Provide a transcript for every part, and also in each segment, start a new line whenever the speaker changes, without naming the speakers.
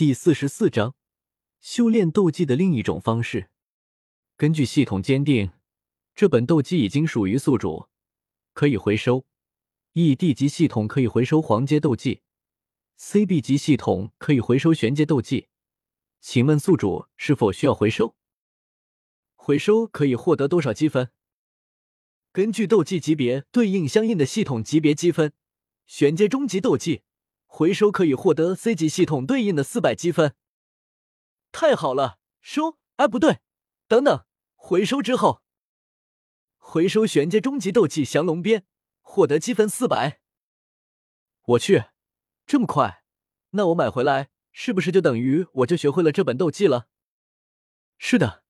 第四十四章，修炼斗技的另一种方式。根据系统鉴定，这本斗技已经属于宿主，可以回收。E D 级系统可以回收黄阶斗技，C B 级系统可以回收玄阶斗技。请问宿主是否需要回收？回收可以获得多少积分？根据斗技级别对应相应的系统级别积分。玄阶中级斗技回收可以获得 C 级系统对应的四百积分。太好了，收！哎，不对，等等，回收之后，回收玄阶终极斗技降龙鞭，获得积分四百。我去，这么快？那我买回来是不是就等于我就学会了这本斗技了？是的。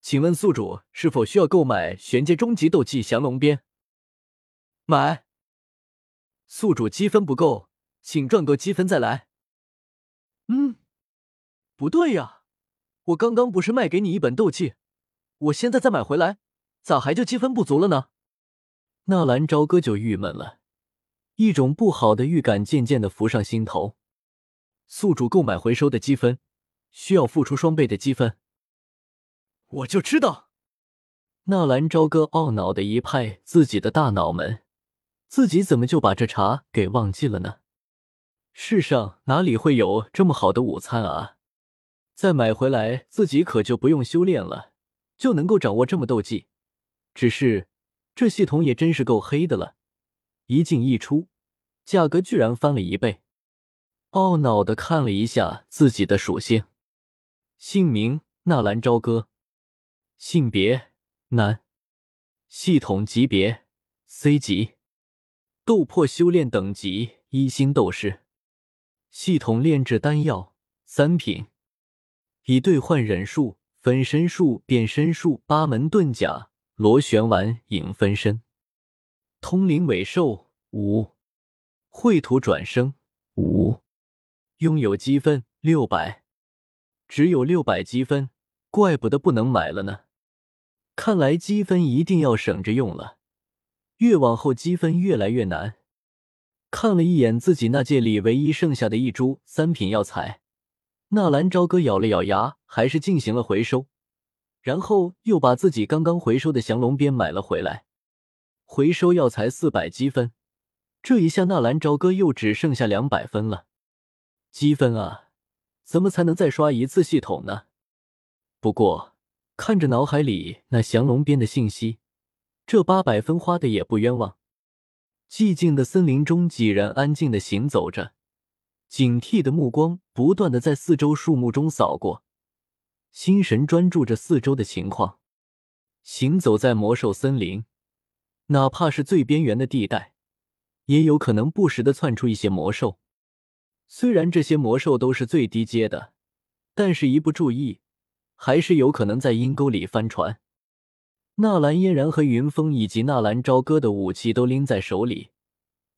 请问宿主是否需要购买玄阶终极斗技降龙鞭？买。宿主积分不够，请赚够积分再来。嗯，不对呀，我刚刚不是卖给你一本斗技，我现在再买回来，咋还就积分不足了呢？纳兰朝歌就郁闷了，一种不好的预感渐渐的浮上心头。宿主购买回收的积分，需要付出双倍的积分。我就知道，纳兰朝歌懊恼的一拍自己的大脑门，自己怎么就把这茬给忘记了呢？世上哪里会有这么好的午餐啊？再买回来，自己可就不用修炼了，就能够掌握这么斗技。只是这系统也真是够黑的了，一进一出，价格居然翻了一倍。懊恼的看了一下自己的属性，姓名纳兰朝歌。性别男，系统级别 C 级，斗破修炼等级一星斗士，系统炼制丹药三品，以兑换忍术、分身术、变身术、八门遁甲、螺旋丸影分身，通灵尾兽五，绘图转生五，拥有积分六百，只有六百积分，怪不得不能买了呢。看来积分一定要省着用了，越往后积分越来越难。看了一眼自己那界里唯一剩下的一株三品药材，纳兰朝歌咬了咬牙，还是进行了回收，然后又把自己刚刚回收的降龙鞭买了回来。回收药材四百积分，这一下纳兰朝歌又只剩下两百分了。积分啊，怎么才能再刷一次系统呢？不过。看着脑海里那降龙鞭的信息，这八百分花的也不冤枉。寂静的森林中，几人安静的行走着，警惕的目光不断的在四周树木中扫过，心神专注着四周的情况。行走在魔兽森林，哪怕是最边缘的地带，也有可能不时的窜出一些魔兽。虽然这些魔兽都是最低阶的，但是一不注意。还是有可能在阴沟里翻船。纳兰嫣然和云峰以及纳兰朝歌的武器都拎在手里，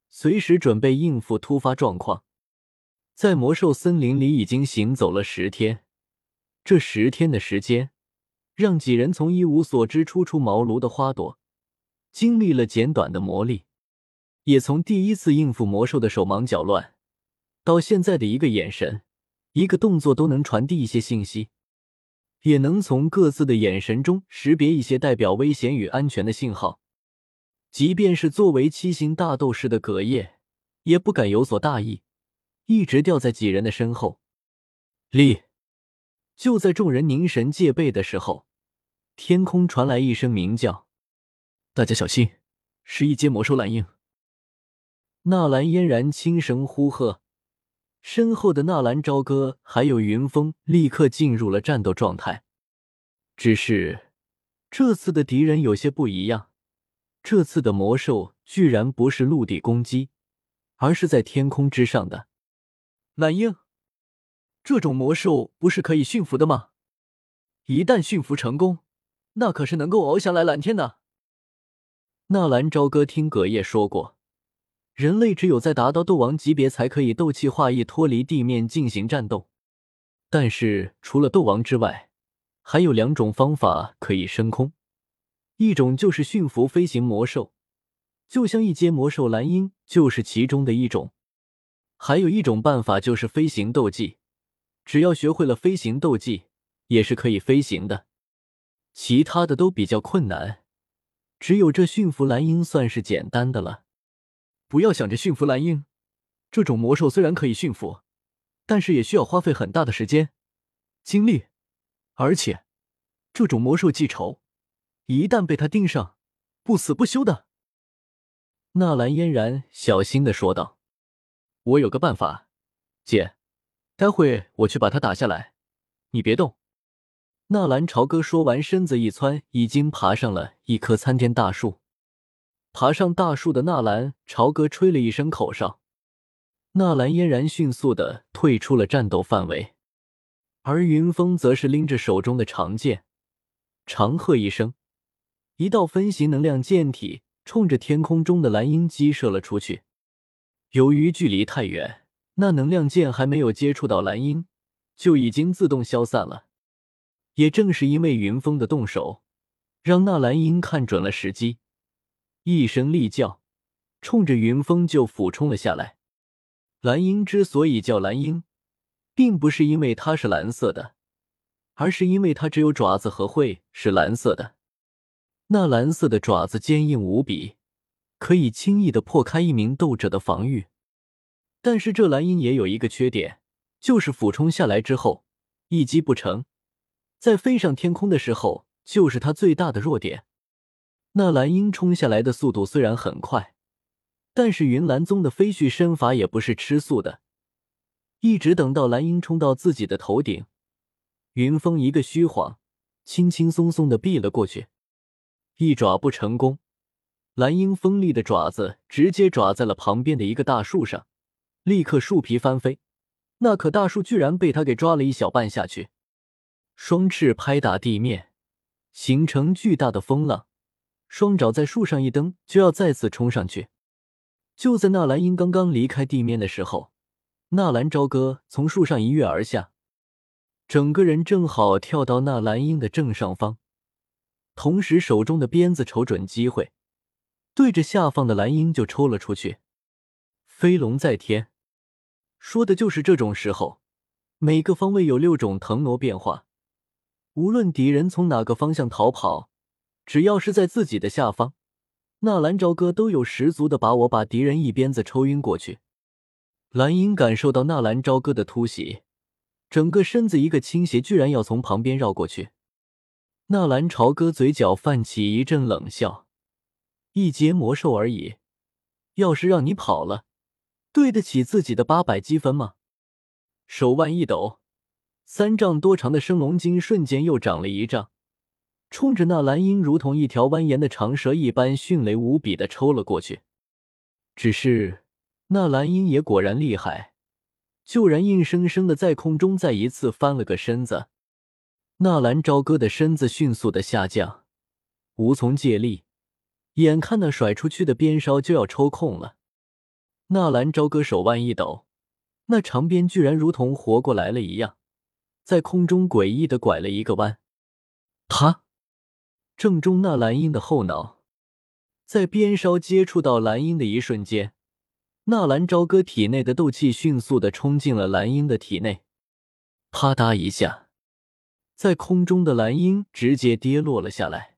随时准备应付突发状况。在魔兽森林里已经行走了十天，这十天的时间，让几人从一无所知、初出茅庐的花朵，经历了简短的磨砺，也从第一次应付魔兽的手忙脚乱，到现在的一个眼神、一个动作都能传递一些信息。也能从各自的眼神中识别一些代表危险与安全的信号，即便是作为七星大斗士的葛叶，也不敢有所大意，一直吊在几人的身后。立！就在众人凝神戒备的时候，天空传来一声鸣叫：“大家小心，是一阶魔兽蓝鹰！”纳兰嫣然轻声呼喝。身后的纳兰朝歌还有云峰立刻进入了战斗状态，只是这次的敌人有些不一样，这次的魔兽居然不是陆地攻击，而是在天空之上的蓝鹰。这种魔兽不是可以驯服的吗？一旦驯服成功，那可是能够翱翔来蓝天的。纳兰朝歌听葛叶说过。人类只有在达到斗王级别，才可以斗气化翼脱离地面进行战斗。但是除了斗王之外，还有两种方法可以升空，一种就是驯服飞行魔兽，就像一阶魔兽蓝鹰就是其中的一种。还有一种办法就是飞行斗技，只要学会了飞行斗技，也是可以飞行的。其他的都比较困难，只有这驯服蓝鹰算是简单的了。不要想着驯服蓝鹰，这种魔兽虽然可以驯服，但是也需要花费很大的时间、精力，而且这种魔兽记仇，一旦被他盯上，不死不休的。纳兰嫣然小心的说道：“我有个办法，姐，待会我去把他打下来，你别动。”纳兰朝歌说完，身子一窜，已经爬上了一棵参天大树。爬上大树的纳兰朝歌吹了一声口哨，纳兰嫣然迅速的退出了战斗范围，而云峰则是拎着手中的长剑，长喝一声，一道分形能量剑体冲着天空中的蓝鹰击射了出去。由于距离太远，那能量剑还没有接触到蓝鹰，就已经自动消散了。也正是因为云峰的动手，让纳兰鹰看准了时机，一声厉叫，冲着云峰就俯冲了下来。蓝鹰之所以叫蓝鹰，并不是因为它是蓝色的，而是因为它只有爪子和喙是蓝色的。那蓝色的爪子坚硬无比，可以轻易的破开一名斗者的防御。但是这蓝鹰也有一个缺点，就是俯冲下来之后一击不成。在飞上天空的时候，就是它最大的弱点。那蓝鹰冲下来的速度虽然很快，但是云岚宗的飞絮身法也不是吃素的。一直等到蓝鹰冲到自己的头顶，云峰一个虚晃，轻轻松松的避了过去，一爪不成功，蓝鹰锋利的爪子直接爪在了旁边的一个大树上，立刻树皮翻飞，那棵大树居然被他给抓了一小半下去。双翅拍打地面，形成巨大的风浪；双爪在树上一蹬，就要再次冲上去。就在纳兰英刚刚离开地面的时候，纳兰朝歌从树上一跃而下，整个人正好跳到纳兰英的正上方，同时手中的鞭子瞅准机会，对着下方的蓝鹰就抽了出去。飞龙在天，说的就是这种时候，每个方位有六种腾挪变化。无论敌人从哪个方向逃跑，只要是在自己的下方，纳兰朝歌都有十足的把握把敌人一鞭子抽晕过去。蓝鹰感受到纳兰朝歌的突袭，整个身子一个倾斜，居然要从旁边绕过去。纳兰朝歌嘴角泛起一阵冷笑：“一阶魔兽而已，要是让你跑了，对得起自己的八百积分吗？”手腕一抖。三丈多长的升龙筋瞬间又长了一丈，冲着那蓝鹰如同一条蜿蜒的长蛇一般迅雷无比的抽了过去。只是那蓝鹰也果然厉害，就然硬生生的在空中再一次翻了个身子。纳兰朝歌的身子迅速的下降，无从借力，眼看那甩出去的鞭梢就要抽空了。纳兰朝歌手腕一抖，那长鞭居然如同活过来了一样。在空中诡异的拐了一个弯，他正中那蓝鹰的后脑，在鞭梢接触到蓝鹰的一瞬间，纳兰朝歌体内的斗气迅速的冲进了蓝鹰的体内，啪嗒一下，在空中的蓝鹰直接跌落了下来。